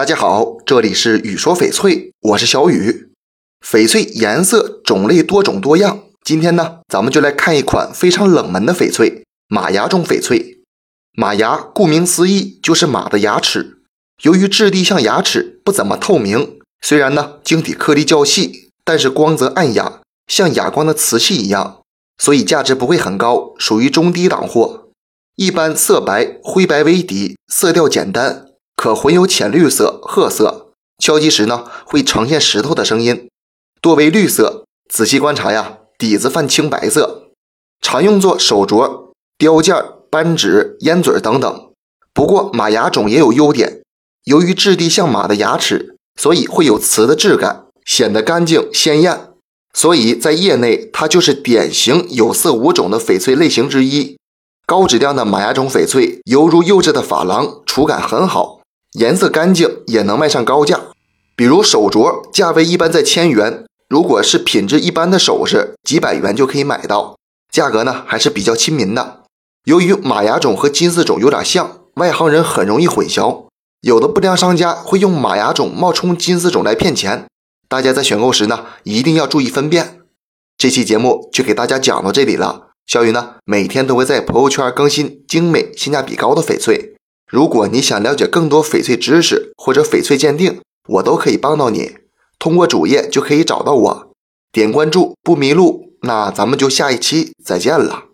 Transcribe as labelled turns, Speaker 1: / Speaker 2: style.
Speaker 1: 大家好，这里是雨说翡翠，我是小雨。翡翠颜色种类多种多样，今天呢，咱们就来看一款非常冷门的翡翠——马牙种翡翠。马牙顾名思义就是马的牙齿，由于质地像牙齿，不怎么透明。虽然呢晶体颗粒较细，但是光泽暗哑，像哑光的瓷器一样，所以价值不会很高，属于中低档货。一般色白、灰白为底，色调简单。可混有浅绿色、褐色，敲击时呢会呈现石头的声音，多为绿色。仔细观察呀，底子泛青白色，常用作手镯、雕件、扳指、烟嘴等等。不过马牙种也有优点，由于质地像马的牙齿，所以会有瓷的质感，显得干净鲜艳。所以在业内，它就是典型有色无种的翡翠类型之一。高质量的马牙种翡翠，犹如釉质的珐琅，触感很好。颜色干净也能卖上高价，比如手镯，价位一般在千元；如果是品质一般的首饰，几百元就可以买到，价格呢还是比较亲民的。由于马牙种和金丝种有点像，外行人很容易混淆，有的不良商家会用马牙种冒充金丝种来骗钱，大家在选购时呢一定要注意分辨。这期节目就给大家讲到这里了，小雨呢每天都会在朋友圈更新精美、性价比高的翡翠。如果你想了解更多翡翠知识或者翡翠鉴定，我都可以帮到你。通过主页就可以找到我，点关注不迷路。那咱们就下一期再见了。